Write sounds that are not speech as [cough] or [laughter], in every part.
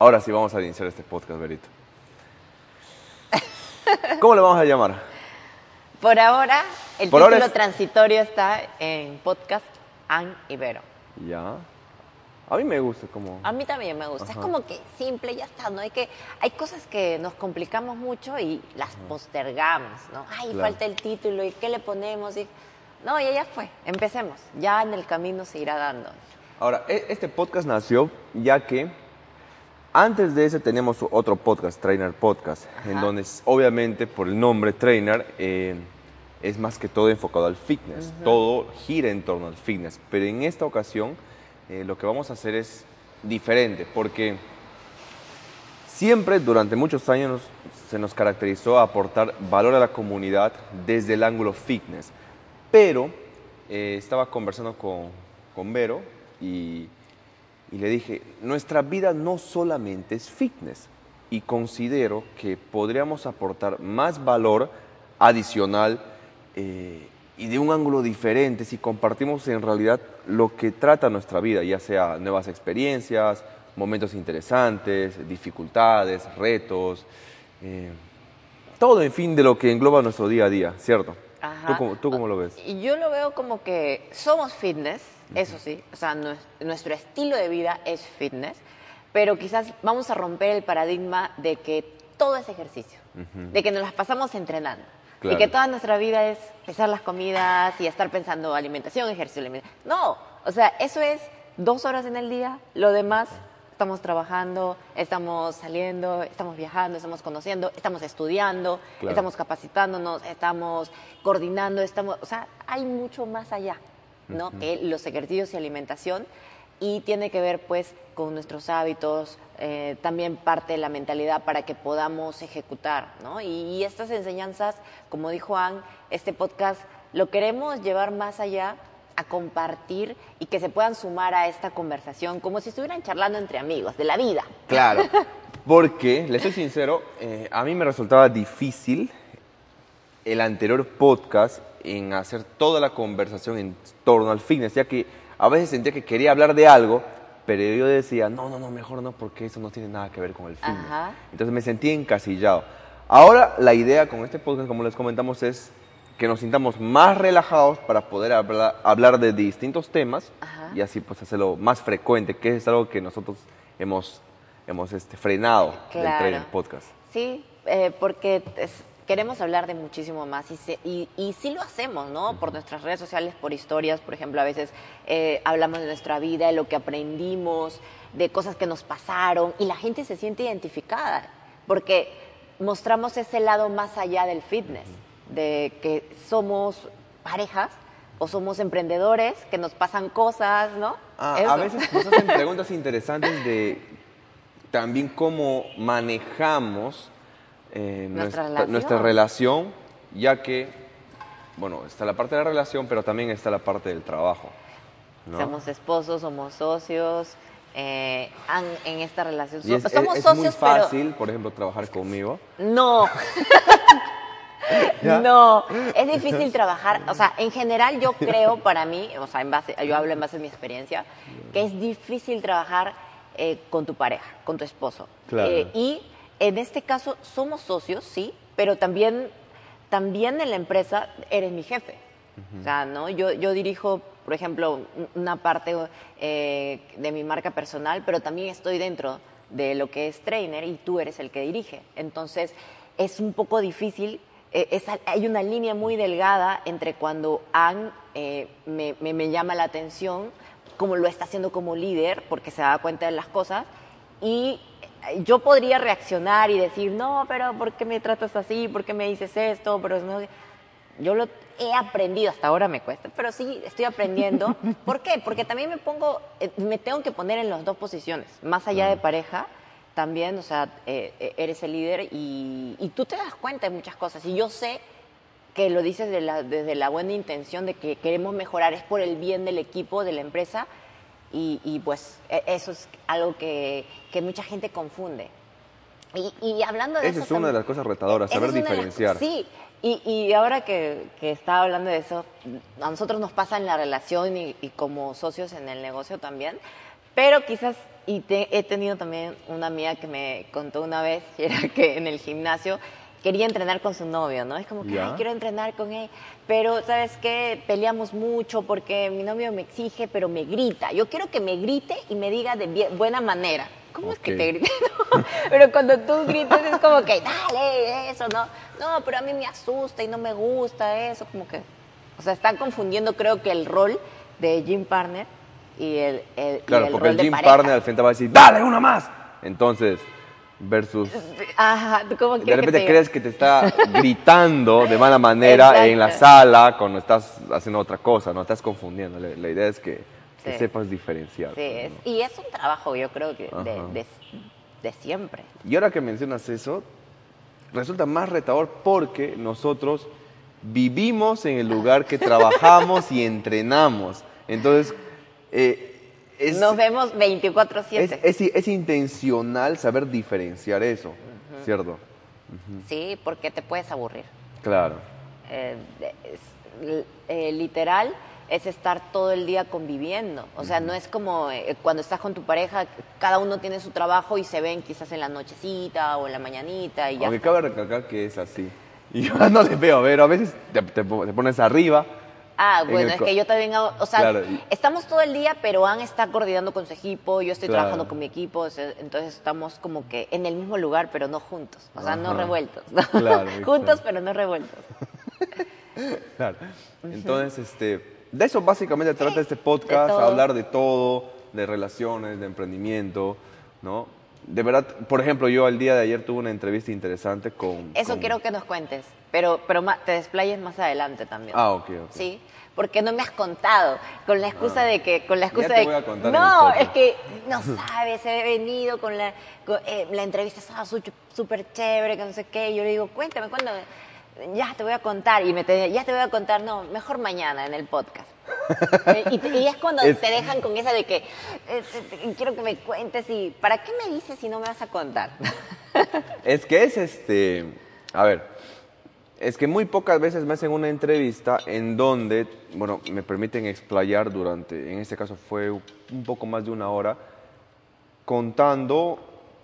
Ahora sí vamos a iniciar este podcast, Berito. ¿Cómo le vamos a llamar? Por ahora, el Por ahora título es- transitorio está en podcast An Ibero. Ya. A mí me gusta como... A mí también me gusta. Ajá. Es como que simple, ya está. No hay que, hay cosas que nos complicamos mucho y las postergamos, ¿no? Ay, Claro. falta el título y qué le ponemos y no, ya ya fue. Empecemos. Ya en el camino se irá dando. Ahora, e- este podcast nació ya que antes de ese teníamos otro podcast, Trainer Podcast, en donde obviamente por el nombre Trainer eh, es más que todo enfocado al fitness. Todo gira en torno al fitness. Pero en esta ocasión eh, lo que vamos a hacer es diferente porque siempre durante muchos años se nos caracterizó a aportar valor a la comunidad desde el ángulo fitness. Pero eh, estaba conversando con, con Vero y, y le dije, nuestra vida no solamente es fitness y considero que podríamos aportar más valor adicional eh, y de un ángulo diferente si compartimos en realidad lo que trata nuestra vida, ya sea nuevas experiencias, momentos interesantes, dificultades, retos, eh, todo en fin de lo que engloba nuestro día a día, ¿cierto? Ajá. ¿Tú cómo, tú cómo lo ves? Y yo lo veo como que somos fitness, eso sí, o sea, nues- nuestro estilo de vida es fitness, pero quizás vamos a romper el paradigma de que todo es ejercicio, de que nos las pasamos entrenando. Claro. Y que toda nuestra vida es pesar las comidas y estar pensando alimentación, ejercicio, alimentación. No, o sea, eso es dos horas en el día, lo demás estamos trabajando, estamos saliendo, estamos viajando, estamos conociendo, estamos estudiando, Claro. estamos capacitándonos, estamos coordinando, estamos, o sea, hay mucho más allá, ¿no? Que los ejercicios y alimentación y tiene que ver pues con nuestros hábitos, eh, también parte de la mentalidad para que podamos ejecutar, ¿no? Y, y estas enseñanzas, como dijo Ann, este podcast lo queremos llevar más allá a compartir y que se puedan sumar a esta conversación como si estuvieran charlando entre amigos de la vida. Claro, [laughs] porque, le soy sincero, eh, a mí me resultaba difícil el anterior podcast en hacer toda la conversación en torno al fitness, ya que a veces sentía que quería hablar de algo, pero yo decía, no, no, no, mejor no, porque eso no tiene nada que ver con el fitness. Ajá. Entonces me sentí encasillado. Ahora la idea con este podcast, como les comentamos, es que nos sintamos más relajados para poder habla- hablar de distintos temas Ajá. y así pues hacerlo más frecuente, que es algo que nosotros hemos, hemos este, frenado del Claro. Trainer Podcast. Sí, eh, porque es- queremos hablar de muchísimo más y, se- y, y sí lo hacemos, ¿no? Por nuestras redes sociales, por historias, por ejemplo, a veces eh, hablamos de nuestra vida, de lo que aprendimos, de cosas que nos pasaron y la gente se siente identificada porque mostramos ese lado más allá del fitness, de que somos parejas o somos emprendedores, que nos pasan cosas, ¿no? Ah, a veces nos hacen preguntas [laughs] interesantes de también cómo manejamos eh, Nuestra nuestra, relación. nuestra relación, ya que, bueno, está la parte de la relación, pero también está la parte del trabajo. ¿no? Somos esposos, somos socios, eh, en esta relación. Y es, so- somos es- es socios, muy fácil, por ejemplo, trabajar conmigo. pero no. [laughs] ¿Ya? No, es difícil trabajar, o sea, en general yo creo para mí, o sea, en base, yo hablo en base a mi experiencia, que es difícil trabajar eh, con tu pareja, con tu esposo. Claro. Eh, y en este caso somos socios, sí, pero también, también en la empresa eres mi jefe. O sea, ¿no? Yo, yo dirijo, por ejemplo, un- una parte eh, de mi marca personal, pero también estoy dentro de lo que es trainer y tú eres el que dirige. Entonces, es un poco difícil, eh, es- hay una línea muy delgada entre cuando Ann eh, me, me- me llama la atención, como lo está haciendo como líder, porque se da cuenta de las cosas, y yo podría reaccionar y decir, no, pero ¿por qué me tratas así? ¿Por qué me dices esto? Pero no... Yo lo he aprendido, hasta ahora me cuesta, pero sí estoy aprendiendo. [laughs] ¿Por qué? Porque también me pongo, eh, me tengo que poner en las dos posiciones, más allá de pareja, también, o sea, eh, eh, eres el líder y, y tú te das cuenta de muchas cosas. Y yo sé que lo dices de la- desde la buena intención de que queremos mejorar, es por el bien del equipo, de la empresa, y, y, pues e- eso es algo que, que mucha gente confunde. Y, y hablando de Esa eso es una de las cosas retadoras, saber de las- diferenciar. sí, y, y ahora que, que estaba hablando de eso, a nosotros nos pasa en la relación y, y como socios en el negocio también, pero quizás y he tenido también una amiga que me contó una vez, [laughs] era que en el gimnasio quería entrenar con su novio, ¿no? Es como que, ay, quiero entrenar con él, pero ¿sabes qué? Peleamos mucho porque mi novio me exige, pero me grita. Yo quiero que me grite y me diga de buena manera. ¿Cómo es que te grite? [laughs] pero cuando tú grites es como que, dale, eso, ¿no? No, pero a mí me asusta y no me gusta eso, como que... O sea, están confundiendo creo que el rol de Jim Partner y el, el Claro, y el porque rol el Jim de. Partner al frente va a decir, dale, una más. Entonces, versus... Ajá, ¿cómo De quieres que repente te crees que te está gritando de mala [laughs] manera en la sala cuando estás haciendo otra cosa, no estás confundiendo. La, la idea es que, que Sí. sepas diferenciar. Sí, es- y es un trabajo, yo creo que de, Ajá. de, de siempre. Y ahora que mencionas eso, resulta más retador porque nosotros vivimos en el lugar que [laughs] trabajamos y entrenamos. Entonces, eh, es, Nos vemos 24/7. es, es- es intencional saber diferenciar eso, ¿cierto? Sí, porque te puedes aburrir. Claro. Eh, es- eh, literal es estar todo el día conviviendo. O sea, no es como eh, cuando estás con tu pareja, cada uno tiene su trabajo y se ven quizás en la nochecita o en la mañanita y ya. Aunque está. cabe recalcar que es así. [laughs] Y yo no les veo, a ver, a veces te, te po- te pones arriba. Ah, en bueno, es que yo también hago, o sea, Claro, estamos todo el día, pero Ann está coordinando con su equipo, yo estoy Claro. trabajando con mi equipo, o sea, entonces estamos como que en el mismo lugar, pero no juntos, o sea, no revueltos, ¿no? Claro, [laughs] juntos, pero no revueltos. [laughs] Claro. Entonces, este, de eso básicamente trata este podcast, hablar de todo, de relaciones, de emprendimiento, ¿no? De verdad, por ejemplo, yo el día de ayer tuve una entrevista interesante con... Eso con- quiero que nos cuentes, pero, pero te desplayes más adelante también. Ah, ok, ok. Sí, porque no me has contado, con la excusa Ah. de que, con la excusa te de voy a contar no, es que no [laughs] sabes, he venido con la, con- eh, la entrevista estaba súper chévere, que no sé qué, y yo le digo, cuéntame, ¿cuándo? Ya te voy a contar, y me te, ya te voy a contar, no, mejor mañana en el podcast. [laughs] Y, te- y es cuando Es- te dejan con esa de que eh, quiero que me cuentes y ¿para qué me dices si no me vas a contar? Es que es este, a ver, es que muy pocas veces me hacen una entrevista en donde, bueno, me permiten explayar durante, en este caso fue un poco más de una hora, contando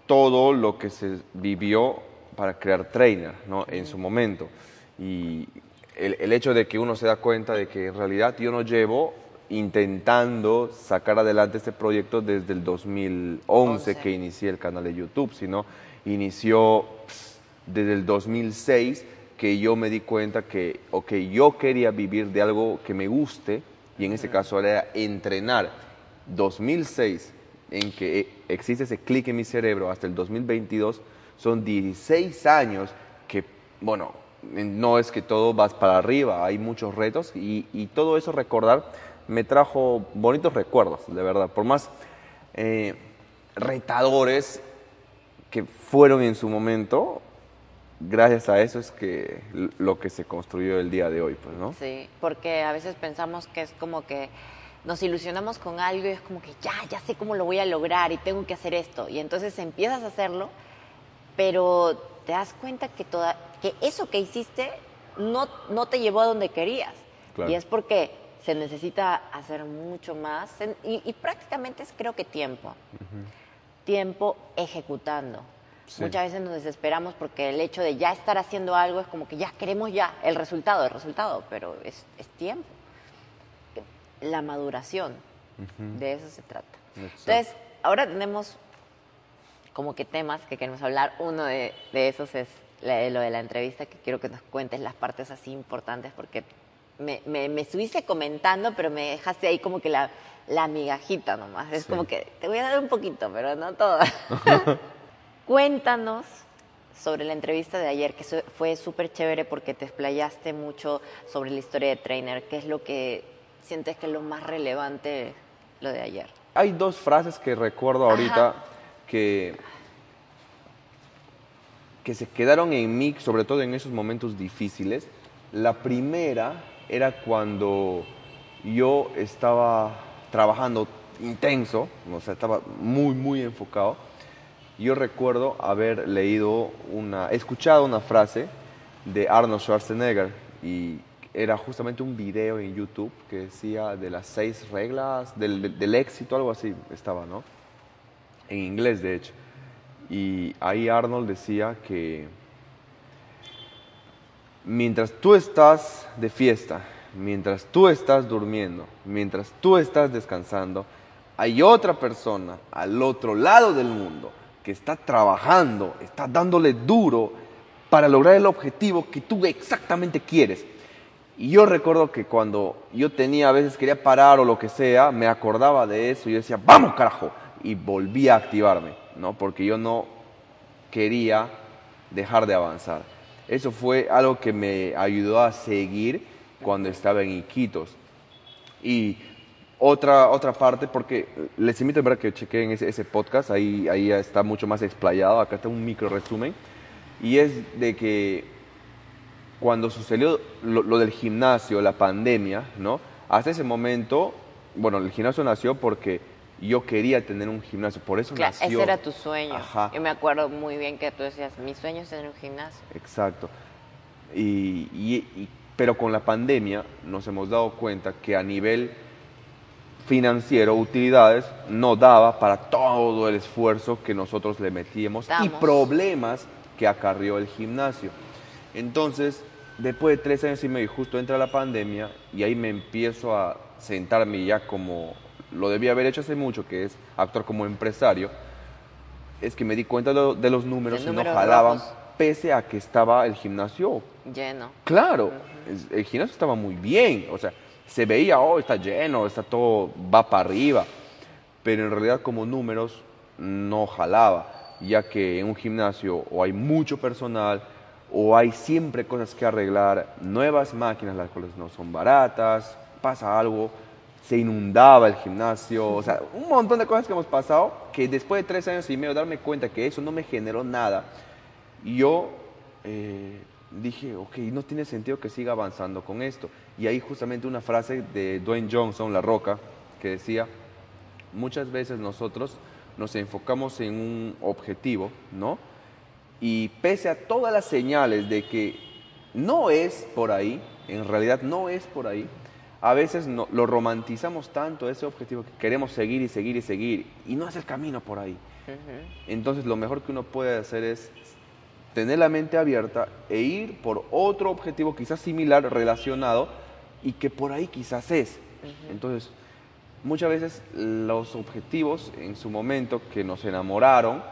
todo lo que se vivió para crear Trainer, ¿no? En su momento. Y el, el hecho de que uno se da cuenta de que en realidad yo no llevo intentando sacar adelante este proyecto desde el 2011 Once. que inicié el canal de YouTube, sino inició pss, desde el 2006 que yo me di cuenta que, ok, yo quería vivir de algo que me guste y en ese caso era entrenar. 2006 en que existe ese clic en mi cerebro hasta el 2022 son 16 años que, bueno, no es que todo vas para arriba, hay muchos retos y, y todo eso recordar me trajo bonitos recuerdos, de verdad. Por más eh, retadores que fueron en su momento, gracias a eso es que lo que se construyó el día de hoy, pues, ¿no? Sí, porque a veces pensamos que es como que nos ilusionamos con algo y es como que ya, ya sé cómo lo voy a lograr y tengo que hacer esto. Y entonces empiezas a hacerlo, pero te das cuenta que, toda, que eso que hiciste no, no te llevó a donde querías. Claro. Y es porque se necesita hacer mucho más en- y, y prácticamente es creo que tiempo. Tiempo ejecutando. Sí. Muchas veces nos desesperamos porque el hecho de ya estar haciendo algo es como que ya queremos ya el resultado, el resultado, pero es, es tiempo. La maduración, de eso se trata. Exacto. Entonces, ahora tenemos como que temas que queremos hablar. Uno de, de esos es la- lo de la entrevista, que quiero que nos cuentes las partes así importantes, porque me, me, me estuviste comentando, pero me dejaste ahí como que la, la migajita nomás. Es Sí. como que te voy a dar un poquito, pero no todo. [laughs] Cuéntanos sobre la entrevista de ayer, que fue súper chévere porque te explayaste mucho sobre la historia de Trainer. ¿Qué es lo que sientes que es lo más relevante lo de ayer? Hay dos frases que recuerdo ahorita que, que se quedaron en mí, sobre todo en esos momentos difíciles. La primera era cuando yo estaba trabajando intenso, o sea, estaba muy, muy enfocado. Yo recuerdo haber leído una, escuchado una frase de Arnold Schwarzenegger y era justamente un video en YouTube que decía de las seis reglas del, éxito, algo así estaba, ¿no? en inglés de hecho. Y ahí Arnold decía que mientras tú estás de fiesta, mientras tú estás durmiendo, mientras tú estás descansando, hay otra persona al otro lado del mundo que está trabajando, está dándole duro para lograr el objetivo que tú exactamente quieres. Y yo recuerdo que cuando yo tenía, a veces quería parar o lo que sea, me acordaba de eso y yo decía, vamos carajo, y volvía a activarme, ¿no? Porque yo no quería dejar de avanzar. Eso fue algo que me ayudó a seguir cuando estaba en Iquitos. Y otra, otra parte, porque les invito a ver que chequen ese, ese podcast, ahí, ahí está mucho más explayado, acá está un micro resumen, y es de que cuando sucedió lo, del gimnasio, la pandemia, ¿no? Hasta ese momento, bueno, el gimnasio nació porque yo quería tener un gimnasio, por eso claro, nació. Ese era tu sueño. Yo me acuerdo muy bien que tú decías, mi sueño es tener un gimnasio. Exacto. Y, pero con la pandemia nos hemos dado cuenta que a nivel financiero, utilidades, no daba para todo el esfuerzo que nosotros le metíamos y problemas que acarrió el gimnasio. Entonces, después de tres años y medio, justo entra la pandemia y ahí me empiezo a sentarme ya como lo debía haber hecho hace mucho, que es actuar como empresario, es que me di cuenta de, los números y no jalaban, pese a que estaba el gimnasio lleno. Claro, el gimnasio estaba muy bien, o sea, se veía, oh, está lleno, está todo, va para arriba, pero en realidad como números no jalaba, ya que en un gimnasio o hay mucho personal, o hay siempre cosas que arreglar, nuevas máquinas las cuales no son baratas, pasa algo, se inundaba el gimnasio, o sea, un montón de cosas que hemos pasado que después de tres años y medio darme cuenta que eso no me generó nada, yo eh, dije, ok, no tiene sentido que siga avanzando con esto. Y ahí justamente una frase de Dwayne Johnson, La Roca, que decía, muchas veces nosotros nos enfocamos en un objetivo, ¿no? Y pese a todas las señales de que no es por ahí, en realidad no es por ahí, a veces no, lo romantizamos tanto ese objetivo que queremos seguir y seguir y seguir y no es el camino por ahí. Entonces lo mejor que uno puede hacer es tener la mente abierta e ir por otro objetivo quizás similar, relacionado y que por ahí quizás es. Entonces, muchas veces los objetivos en su momento que nos enamoraron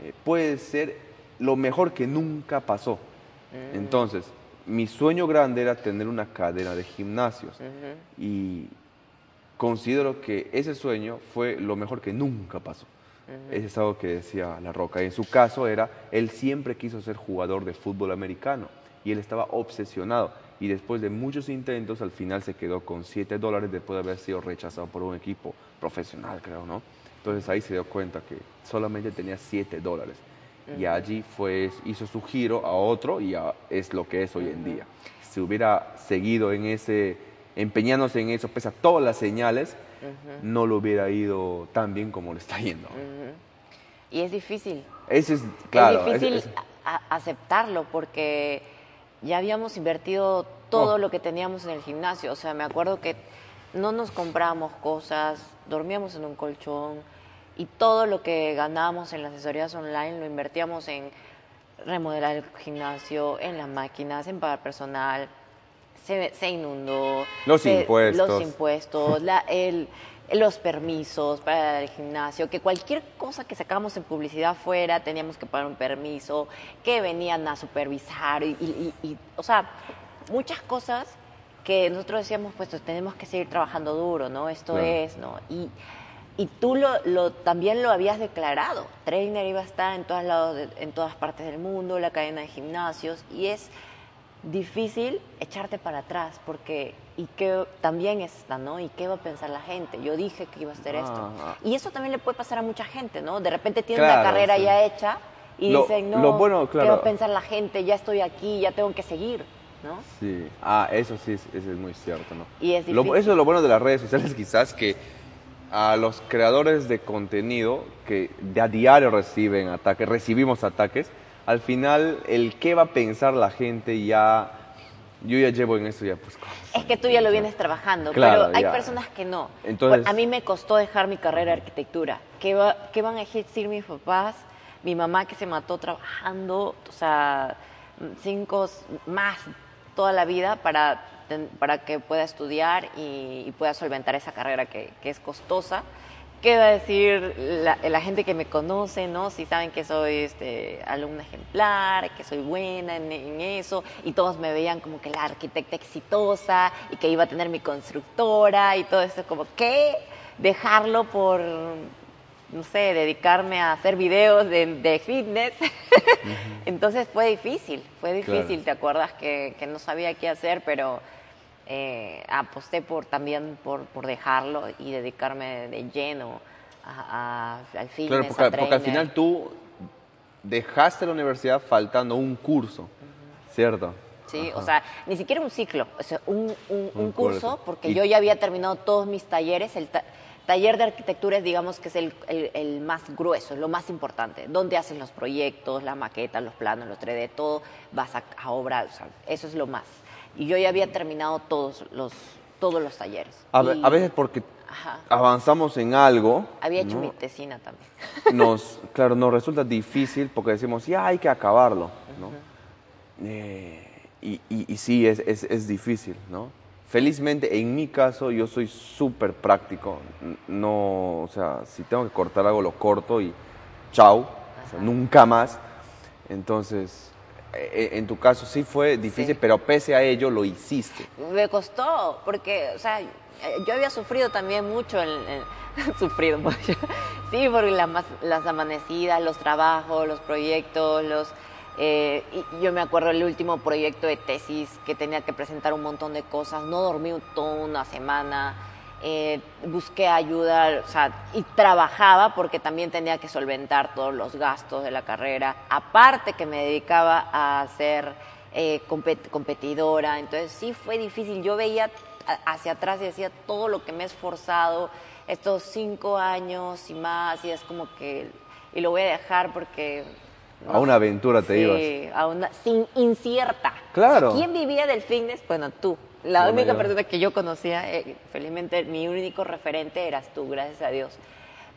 eh, puede ser lo mejor que nunca pasó. Mm. Entonces, mi sueño grande era tener una cadena de gimnasios y considero que ese sueño fue lo mejor que nunca pasó. Ese es algo que decía La Roca. en su caso era, él siempre quiso ser jugador de fútbol americano y él estaba obsesionado. Y después de muchos intentos, al final se quedó con 7 dólares después de haber sido rechazado por un equipo profesional, creo, ¿no? Entonces ahí se dio cuenta que solamente tenía 7 dólares y allí fue, hizo su giro a otro y es lo que es hoy en día. Si hubiera seguido en ese, empeñándose en eso, pese a todas las señales, no lo hubiera ido tan bien como le está yendo. Y es difícil. es, claro, es difícil aceptarlo porque ya habíamos invertido todo oh. lo que teníamos en el gimnasio. O sea, me acuerdo que no nos compramos cosas, dormíamos en un colchón, y todo lo que ganábamos en las asesorías online lo invertíamos en remodelar el gimnasio, en las máquinas, en pagar personal. Se, se inundó. Los impuestos. Los impuestos, el, los permisos para el gimnasio, que cualquier cosa que sacamos en publicidad fuera teníamos que pagar un permiso, que venían a supervisar y, y o sea, muchas cosas que nosotros decíamos, pues tenemos que seguir trabajando duro, ¿no? Esto es, ¿no? Y y tú lo, también lo habías declarado. Trainer iba a estar en, todos lados en todas partes del mundo, la cadena de gimnasios, y es difícil echarte para atrás, porque y qué también está, ¿no? ¿Y qué va a pensar la gente? Yo dije que iba a hacer esto. Ah. Y eso también le puede pasar a mucha gente, ¿no? De repente tiene una carrera ya hecha y dicen, no, bueno, ¿qué va a pensar la gente? Ya estoy aquí, ya tengo que seguir. ¿No? Sí, ah, eso sí, eso es muy cierto, ¿no? Y es eso es lo bueno de las redes sociales, [laughs] quizás que a los creadores de contenido que de a diario reciben ataques, recibimos ataques, al final el qué va a pensar la gente ya Yo ya llevo en eso ya pues... Es que tú ya lo vienes trabajando, Claro, pero hay ya. personas que no. Entonces- a mí me costó dejar mi carrera de arquitectura. ¿Qué, va- qué van a decir mis papás? Mi mamá que se mató trabajando, o sea, cinco más toda la vida para, para que pueda estudiar y, y pueda solventar esa carrera que, que es costosa. ¿Qué va a decir la, la gente que me conoce, no? Si saben que soy este, alumna ejemplar, que soy buena en, en eso, y todos me veían como que la arquitecta exitosa y que iba a tener mi constructora y todo eso, como que dejarlo por, no sé, dedicarme a hacer videos de, de fitness. [laughs] Entonces fue difícil, fue difícil, Claro. ¿te acuerdas? Que, que no sabía qué hacer, pero eh, aposté por también por, por dejarlo y dedicarme de lleno a- a- al fitness. Claro, a porque, porque al final tú dejaste la universidad faltando un curso, ¿cierto? Sí, Ajá. o sea, ni siquiera un ciclo, o sea, un, un- un Un curso, curso. porque Y- yo ya había terminado todos mis talleres. El ta- taller de arquitectura es, digamos, que es el, el- el más grueso, es lo más importante. Donde hacen los proyectos, la maqueta, los planos, los 3D, todo, vas a, a obra, o sea, eso es lo más. Y yo ya había terminado todos los, todos los talleres. A, Y a veces porque Ajá. avanzamos en algo, Había hecho ¿no? mi tesina también. [laughs] nos, [laughs] claro, nos resulta difícil porque decimos, ya hay que acabarlo, ¿no? Eh, y, y- y sí, es, es- es difícil, ¿no? Felizmente, en mi caso, yo soy súper práctico. No, o sea, si tengo que cortar algo, lo corto y chau, o sea, nunca más. Entonces, en tu caso sí fue difícil, Sí. pero pese a ello lo hiciste. Me costó, porque, o sea, eh, yo había sufrido también mucho, en, en- [laughs] sufrido mucho, sí, por las, las amanecidas, los trabajos, los proyectos, los... eh, y yo me acuerdo el último proyecto de tesis que tenía que presentar un montón de cosas, no dormí toda una semana, eh, busqué ayuda, o sea, y trabajaba porque también tenía que solventar todos los gastos de la carrera, aparte que me dedicaba a ser eh, compet- competidora, entonces sí fue difícil, yo veía hacia atrás y decía todo lo que me he esforzado estos cinco años y más, y es como que, y lo voy a dejar porque... A una aventura te sí, ibas. a una, sin, incierta. Claro. ¿Quién vivía del fitness? Bueno, tú. La Bueno, única yo. persona que yo conocía, eh, felizmente mi único referente eras tú, gracias a Dios.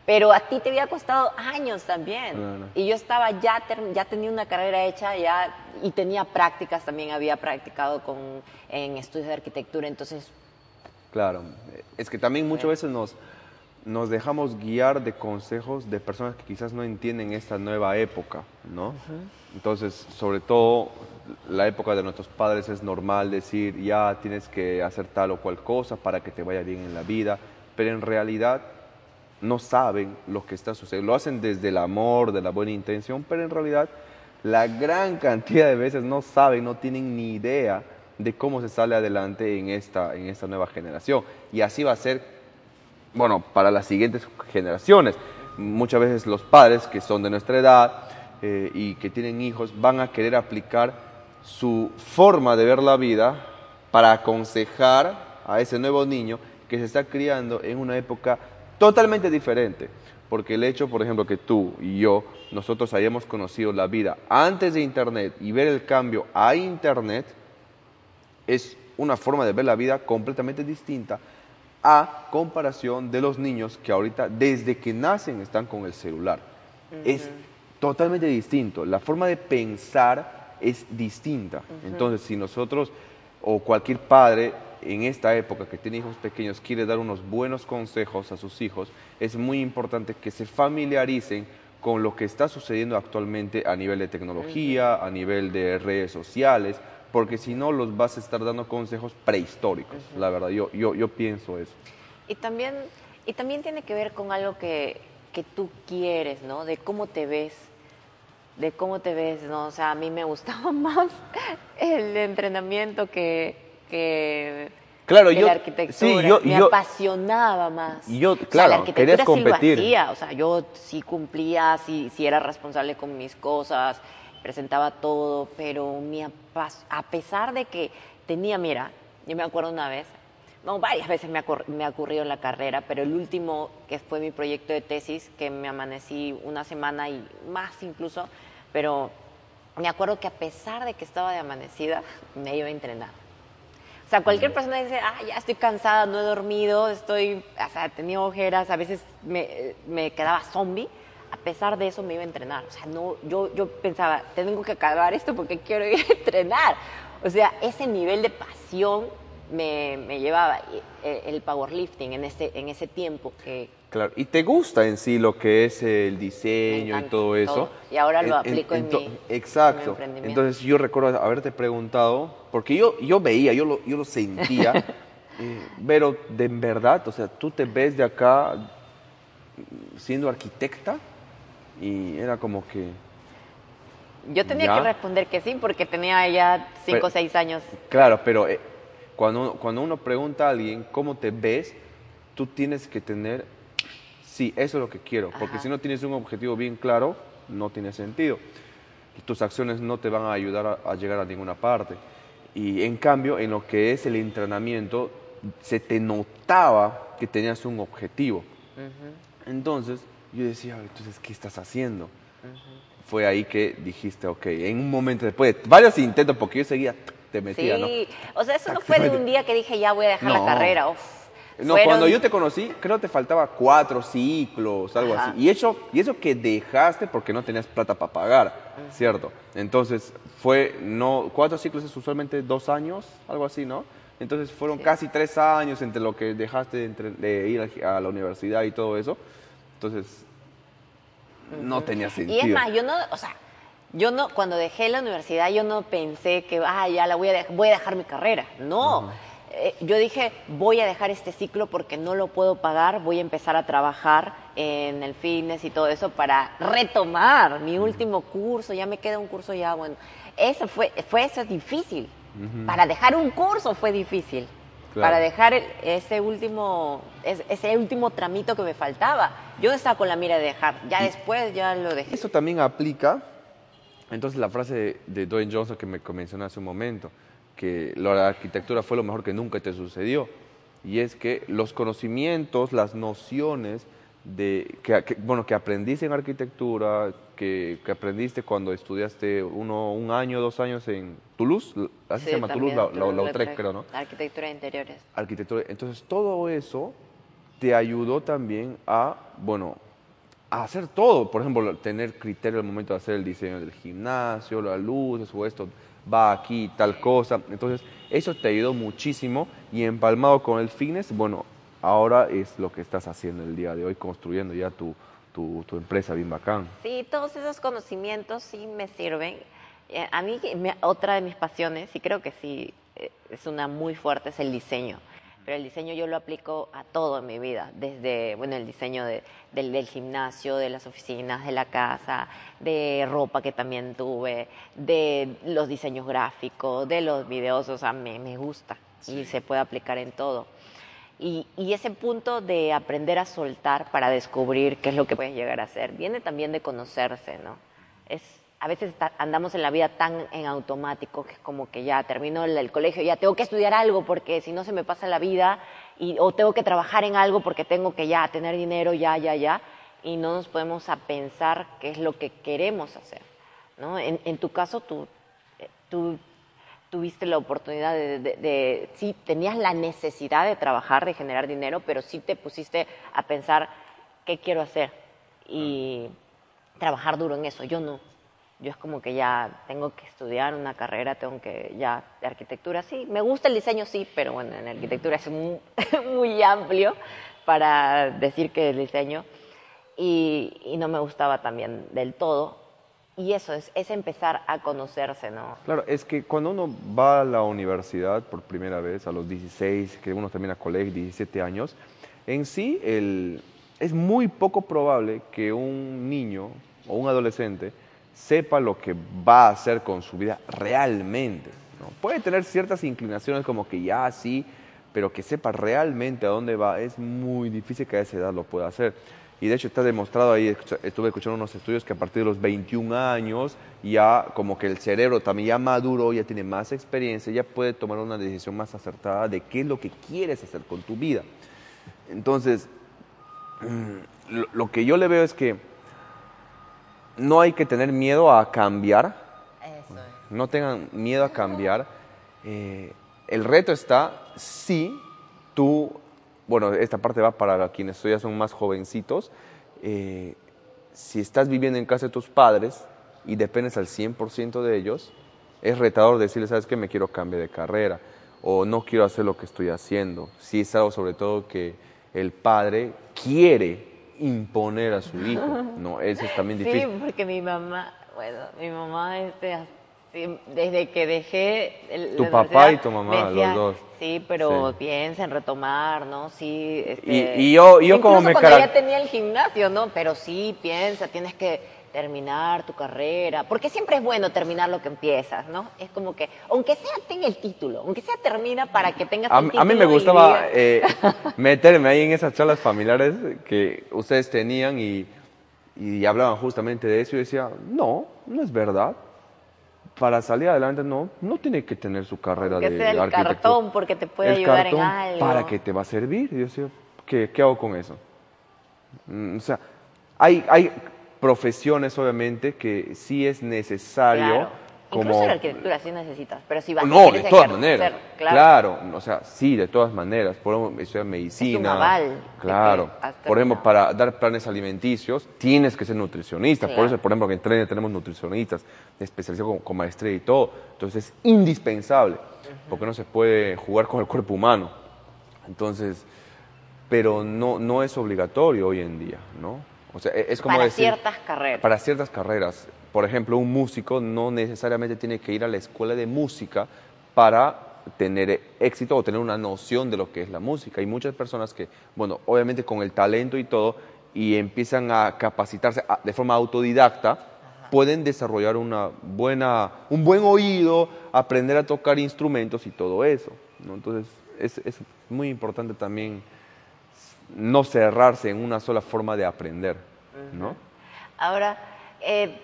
Pero a ti te había costado años también. Y yo estaba ya, ya tenía una carrera hecha ya y tenía prácticas también, había practicado con, en estudios de arquitectura, entonces Claro, es que también muchas veces nos, nos dejamos guiar de consejos de personas que quizás no entienden esta nueva época, ¿no? Entonces, sobre todo, la época de nuestros padres es normal decir, ya tienes que hacer tal o cual cosa para que te vaya bien en la vida, pero en realidad no saben lo que está sucediendo. Lo hacen desde el amor, de la buena intención, pero en realidad la gran cantidad de veces no saben, no tienen ni idea de cómo se sale adelante en esta, en esta nueva generación. Y así va a ser, bueno, para las siguientes generaciones. Muchas veces los padres que son de nuestra edad eh, y que tienen hijos van a querer aplicar su forma de ver la vida para aconsejar a ese nuevo niño que se está criando en una época totalmente diferente. Porque el hecho, por ejemplo, que tú y yo, nosotros hayamos conocido la vida antes de Internet y ver el cambio a Internet, es una forma de ver la vida completamente distinta a comparación de los niños que ahorita desde que nacen están con el celular. Es totalmente distinto. La forma de pensar es distinta. Entonces, si nosotros o cualquier padre en esta época que tiene hijos pequeños quiere dar unos buenos consejos a sus hijos, es muy importante que se familiaricen con lo que está sucediendo actualmente a nivel de tecnología, a nivel de redes sociales, porque si no los vas a estar dando consejos prehistóricos, la verdad, yo, yo, yo pienso eso. Y también, y también tiene que ver con algo que, que tú quieres, ¿no? De cómo te ves, de cómo te ves, ¿no? O sea, a mí me gustaba [laughs] más el entrenamiento que, que, Claro, yo- la arquitectura. sí, yo- me yo- apasionaba más. Y yo, O sea, claro, la arquitectura querías sí competir. lo hacía, o sea, yo sí cumplía, sí, sí era responsable con mis cosas, presentaba todo, pero mi a pesar de que tenía, mira, yo me acuerdo una vez, no, varias veces me ha, ocurr- me ha ocurrido en la carrera, pero el último, que fue mi proyecto de tesis, que me amanecí una semana y más incluso, pero me acuerdo que a pesar de que estaba de amanecida, me iba a entrenar. O sea, cualquier persona dice, ah, ya estoy cansada, no he dormido, estoy, o sea, tenía ojeras, a veces me, me quedaba zombie. A pesar de eso me iba a entrenar. O sea, no, yo, yo pensaba, tengo que acabar esto porque quiero ir a [laughs] entrenar. O sea, ese nivel de pasión me, me llevaba eh, el powerlifting en ese, en ese tiempo que, Claro, y te gusta en sí lo que es el diseño y todo eso. todo. Y ahora lo aplico en to- mi- Exacto. en mi emprendimiento. Entonces yo recuerdo haberte preguntado, porque yo, yo veía, yo lo, yo lo sentía, [laughs] eh, pero de en verdad, o sea, tú te ves de acá siendo arquitecta y era como que, yo tenía ¿Ya? que responder que sí porque tenía ya cinco Pero- o seis años. claro, pero eh, cuando, uno- cuando uno pregunta a alguien cómo te ves, tú tienes que tener, sí, eso es lo que quiero, porque si no tienes un objetivo bien claro, no tiene sentido. Y tus acciones no te van a ayudar a, a llegar a ninguna parte. Y en cambio, en lo que es el entrenamiento, se te notaba que tenías un objetivo. Entonces, yo decía, entonces, ¿qué estás haciendo? Fue ahí que dijiste, ok, en un momento después, de varios intentos, porque yo seguía, te metía, ¿no? Sí, o sea, eso no fue [laughs] de un día que dije ya voy a dejar No. la carrera. uf. No, Fueron- cuando yo te conocí, creo te faltaba cuatro ciclos, algo Ajá. así. Y eso, y eso que dejaste porque no tenías plata para pagar, ¿cierto? Entonces, fue, no, cuatro ciclos es usualmente dos años, algo así, ¿no? Entonces, fueron Sí. casi tres años entre lo que dejaste entre, de ir a la universidad y todo eso. Entonces, no tenía sentido. Y es más, yo no, o sea, yo no, cuando dejé la universidad, yo no pensé que, ah, ya la voy a, voy a dejar mi carrera. No. Eh, yo dije, voy a dejar este ciclo porque no lo puedo pagar, voy a empezar a trabajar en el fitness y todo eso para retomar mi último curso, ya me queda un curso ya, bueno. Eso fue, fue eso es difícil. Para dejar un curso fue difícil. Claro. Para dejar ese último, es- ese último tramito que me faltaba. Yo estaba con la mira de dejar. Ya después ya lo dejé. Eso también aplica, entonces, la frase de, Dwayne Johnson que me mencioné hace un momento, que la arquitectura fue lo mejor que nunca te sucedió. Y es que los conocimientos, las nociones de, que, que, bueno, que aprendiste en arquitectura, que, que aprendiste cuando estudiaste uno, un año, dos años en Toulouse, así Sí, se llama también, Toulouse, la, Lautrec, creo, ¿no? Arquitectura de interiores. arquitectura. Entonces, todo eso te ayudó también a, bueno, a hacer todo. Por ejemplo, tener criterio al momento de hacer el diseño del gimnasio, las luces o esto va aquí, tal cosa. Entonces, eso te ayudó muchísimo y empalmado con el fitness, bueno, ahora es lo que estás haciendo el día de hoy, construyendo ya tu, tu, tu empresa bien bacán. Sí, todos esos conocimientos sí me sirven. Eh, A mí, me- otra de mis pasiones, y creo que sí, eh, es una muy fuerte, es el diseño. Pero el diseño yo lo aplico a todo en mi vida, desde, bueno, el diseño de- del, del gimnasio, de las oficinas, de la casa, de ropa que también tuve, de los diseños gráficos, de los videos, o sea, me, me gusta y se puede aplicar en todo. Y, y ese punto de aprender a soltar para descubrir qué es lo que puedes llegar a hacer, viene también de conocerse, ¿no? Es, a veces ta- andamos en la vida tan en automático que es como que ya termino el, el colegio, ya tengo que estudiar algo porque si no se me pasa la vida, y, o tengo que trabajar en algo porque tengo que ya tener dinero, ya, ya, ya, y no nos podemos a pensar qué es lo que queremos hacer, ¿no? En, en tu caso, tú, eh, tú tuviste la oportunidad de, de- de- sí, tenías la necesidad de trabajar, de generar dinero, pero sí te pusiste a pensar qué quiero hacer y trabajar duro en eso. Yo no. Yo es como que ya tengo que estudiar una carrera, tengo que ya de arquitectura, sí. Me gusta el diseño, sí, pero bueno, en arquitectura es muy, [laughs] muy amplio para decir que el diseño y, y no me gustaba también del todo. Y eso es, es empezar a conocerse, ¿no? Claro, es que cuando uno va a la universidad por primera vez, a los 16, que uno termina colegio, 17 años, en sí el, es muy poco probable que un niño o un adolescente sepa lo que va a hacer con su vida realmente. ¿no? Puede tener ciertas inclinaciones como que ya sí, pero que sepa realmente a dónde va, es muy difícil que a esa edad lo pueda hacer. Y de hecho está demostrado ahí, estuve escuchando unos estudios que a partir de los 21 años ya como que el cerebro también ya maduro, ya tiene más experiencia, ya puede tomar una decisión más acertada de qué es lo que quieres hacer con tu vida. Entonces, mm, lo, lo que yo le veo es que no hay que tener miedo a cambiar, Eso es. no tengan miedo a cambiar. eh, el reto está si tú, bueno, esta parte va para quienes ya son más jovencitos, eh, si estás viviendo en casa de tus padres y dependes al 100% de ellos, es retador decirles, ¿sabes qué? Me quiero cambiar de carrera o no quiero hacer lo que estoy haciendo. Si es algo sobre todo que el padre quiere imponer a su hijo, [laughs] ¿no? Eso es también difícil. Sí, porque mi mamá, bueno, mi mamá este, desde que dejé el, tu papá y tu mamá los dos sí pero piensa en retomar no sí este, y, yo yo como me cuando ya tenía el gimnasio no pero sí piensa tienes que terminar tu carrera, porque siempre es bueno terminar lo que empiezas, ¿no? Es como que, aunque sea tenga el título, aunque sea termina para que tengas a, el título. A mí me gustaba eh, [laughs] meterme ahí en esas charlas familiares que ustedes tenían y, y hablaban justamente de eso y decía, no, no es verdad. Para salir adelante no, no tiene que tener su carrera que de sea el cartón porque te puede ayudar en algo. ¿Para qué te va a servir? Y yo decía, ¿qué, qué hago con eso? Mm, o sea, hay, hay profesiones, obviamente, que sí es necesario. Claro. Como... Incluso la arquitectura sí necesitas, pero si vas no, de todas maneras. Claro. o sea, sí, de todas maneras. Por ejemplo, estudiar medicina. Es un aval claro. Por ejemplo, para dar planes alimenticios tienes que ser nutricionista. Por eso, por ejemplo, que en Tren tenemos nutricionistas especializados con, maestría y todo. Entonces es indispensable, porque no se puede jugar con el cuerpo humano. Entonces, pero no, no es obligatorio hoy en día, ¿no? O sea, e-, es como para ciertas carreras. Para ciertas carreras. Por ejemplo, un músico no necesariamente tiene que ir a la escuela de música para tener éxito o tener una noción de lo que es la música. Hay muchas personas que, bueno, obviamente con el talento y todo, y empiezan a capacitarse de forma autodidacta, pueden desarrollar una buena, un buen oído, aprender a tocar instrumentos y todo eso. ¿no? Entonces, es, es muy importante también no cerrarse en una sola forma de aprender, ¿no? Ahora, eh,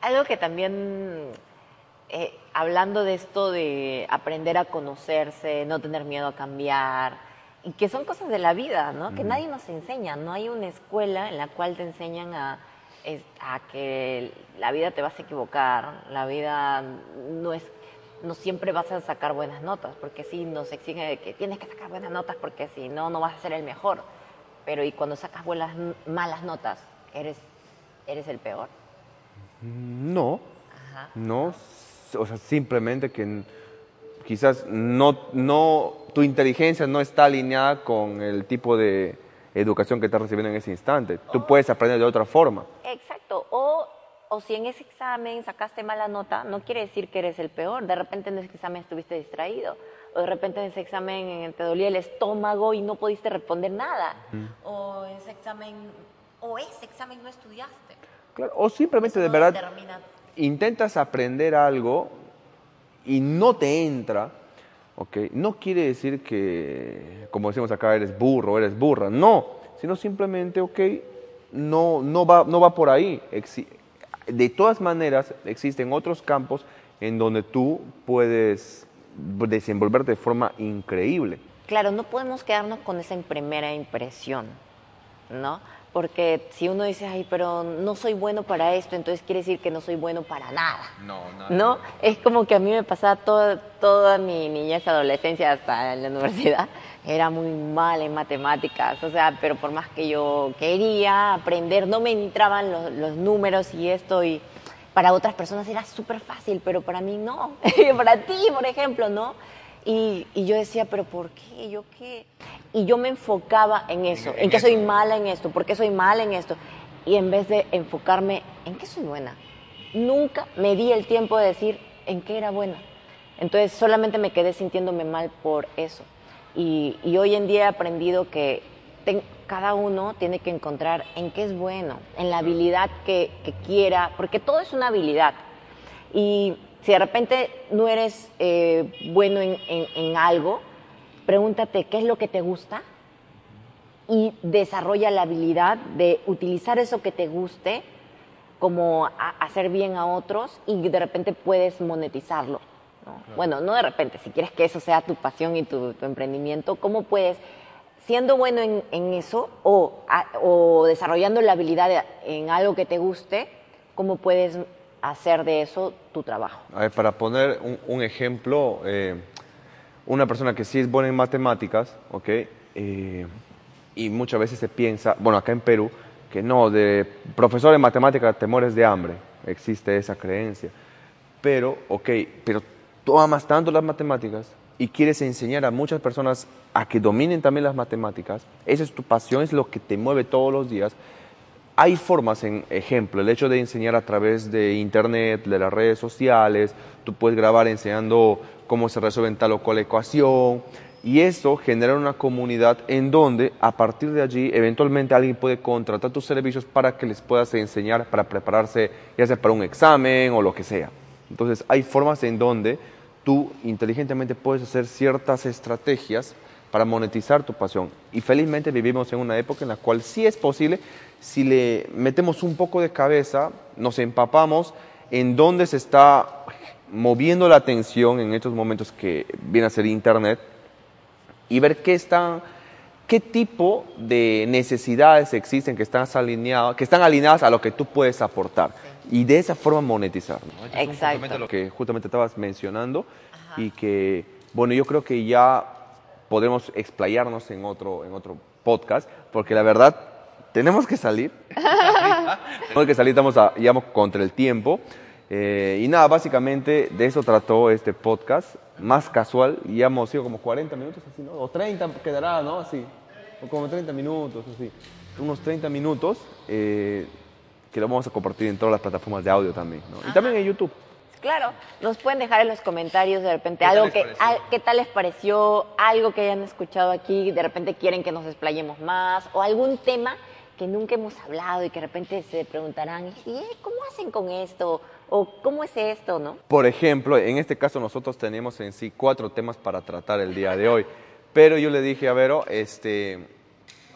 algo que también, eh, hablando de esto de aprender a conocerse, no tener miedo a cambiar, y que son cosas de la vida, ¿no? Que nadie nos enseña, no hay una escuela en la cual te enseñan a, a que la vida te vas a equivocar, la vida no es no siempre vas a sacar buenas notas, porque sí nos exigen que tienes que sacar buenas notas porque si no, no vas a ser el mejor pero y cuando sacas buenas, malas notas, ¿eres, eres el peor? No, no, o sea, simplemente que quizás no, no, tu inteligencia no está alineada con el tipo de educación que estás recibiendo en ese instante. Tú puedes aprender de otra forma. Exacto, o, o si en ese examen sacaste mala nota, no quiere decir que eres el peor. De repente en ese examen estuviste distraído o de repente en ese examen te dolía el estómago y no pudiste responder nada, o ese examen, o ese examen no estudiaste. Claro, o simplemente de verdad intentas aprender algo y no te entra, ¿ok? No quiere decir que, como decimos acá, eres burro, eres burra, no, sino simplemente, ok, no, no, va, no va por ahí. De todas maneras, existen otros campos en donde tú puedes desenvolverte de forma increíble. Claro, no podemos quedarnos con esa primera impresión, ¿no? Porque si uno dice, ay, pero no soy bueno para esto, entonces quiere decir que no soy bueno para nada. No, nada. ¿No? Es como que a mí me pasaba toda, toda mi niñez, adolescencia, hasta en la universidad, era muy mal en matemáticas, o sea, pero por más que yo quería aprender, no me entraban los, los números y esto, y para otras personas era súper fácil, pero para mí no. [laughs] para ti, por ejemplo, ¿no? Y, yo decía, pero ¿por qué? ¿Yo qué? Y yo me enfocaba en eso, en, que soy mala en esto, ¿por qué soy mala en esto? Y en vez de enfocarme en qué soy buena, nunca me di el tiempo de decir en qué era buena. Entonces solamente me quedé sintiéndome mal por eso. Y, y hoy en día he aprendido que cada uno tiene que encontrar en qué es bueno, en la habilidad que, quiera, porque todo es una habilidad. Y si de repente no eres eh, bueno en, algo, pregúntate qué es lo que te gusta y desarrolla la habilidad de utilizar eso que te guste como hacer bien a otros y de repente puedes monetizarlo. Bueno, no de repente, si quieres que eso sea tu pasión y tu, tu emprendimiento, ¿cómo puedes siendo bueno en, eso o, desarrollando la habilidad en algo que te guste, ¿cómo puedes hacer de eso tu trabajo? A ver, para poner un, ejemplo, eh, una persona que sí es buena en matemáticas, ¿ok? Eh, y muchas veces se piensa, bueno, acá en Perú, que no, de profesor de matemáticas te mueres de hambre, existe esa creencia. Pero, ok, pero tú amas tanto las matemáticas y quieres enseñar a muchas personas a que dominen también las matemáticas, esa es tu pasión, es lo que te mueve todos los días. Hay formas, en ejemplo, el hecho de enseñar a través de internet, de las redes sociales, tú puedes grabar enseñando cómo se resuelve tal o cual ecuación, y eso genera una comunidad en donde a partir de allí eventualmente alguien puede contratar tus servicios para que les puedas enseñar para prepararse ya sea para un examen o lo que sea. Entonces hay formas en donde tú inteligentemente puedes hacer ciertas estrategias para monetizar tu pasión. Y felizmente vivimos en una época en la cual sí es posible, si le metemos un poco de cabeza, nos empapamos en dónde se está moviendo la atención en estos momentos que viene a ser Internet, y ver qué están, qué tipo de necesidades existen que están alineadas, que están alineadas a lo que tú puedes aportar y de esa forma monetizar. Exacto. Lo que justamente estabas mencionando y que, bueno, yo creo que ya podemos explayarnos en otro, en otro podcast, porque la verdad tenemos que salir. [laughs] tenemos que salir, estamos ya contra el tiempo. Eh, y nada, básicamente de eso trató este podcast, más casual, y ya hemos sido como 40 minutos, así, ¿no? O 30 quedará, ¿no? Así, o como 30 minutos, así. Unos 30 minutos eh, que lo vamos a compartir en todas las plataformas de audio también, ¿no? Y también en YouTube. Claro, nos pueden dejar en los comentarios de repente algo que, qué tal les pareció, algo que hayan escuchado aquí, de repente quieren que nos explayemos más, o algún tema que nunca hemos hablado y que de repente se preguntarán, ¿y cómo hacen con esto? ¿O cómo es esto, no? Por ejemplo, en este caso nosotros tenemos en sí cuatro temas para tratar el día de hoy. Pero yo le dije a Vero, este,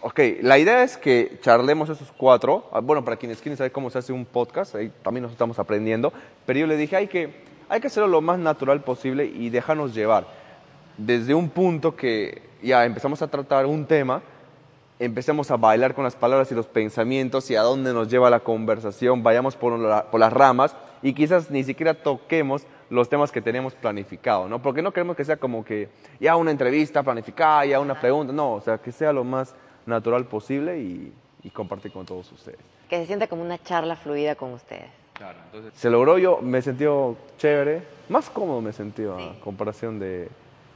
ok, la idea es que charlemos esos cuatro. Ah, bueno, para quienes quieren saber cómo se hace un podcast, ahí también nos estamos aprendiendo. Pero yo le dije, hay que, hay que hacerlo lo más natural posible y dejarnos llevar. Desde un punto que ya empezamos a tratar un tema, empecemos a bailar con las palabras y los pensamientos y a dónde nos lleva la conversación, vayamos por, las ramas y quizás ni siquiera toquemos los temas que tenemos planificado, ¿no? Porque no queremos que sea como que ya una entrevista planificada, ya una pregunta, no, o sea, que sea lo más natural posible y, compartir con todos ustedes. Que se sienta como una charla fluida con ustedes. Claro, entonces... Se logró yo, me sentí chévere, más cómodo me sentí a comparación de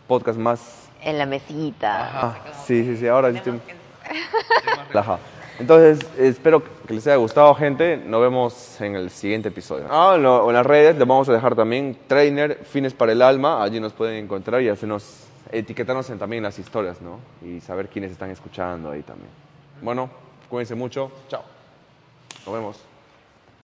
podcast más... En la mesita. sí, sí, sí, ahora estoy... Entonces, espero que les haya gustado, gente. Nos vemos en el siguiente episodio. Ah, en, las redes les vamos a dejar también Trainer Fines para el Alma. Allí nos pueden encontrar y hacernos, etiquetarnos en, también las historias, ¿no? Y saber quiénes están escuchando ahí también. Bueno, cuídense mucho. Chao. Nos vemos.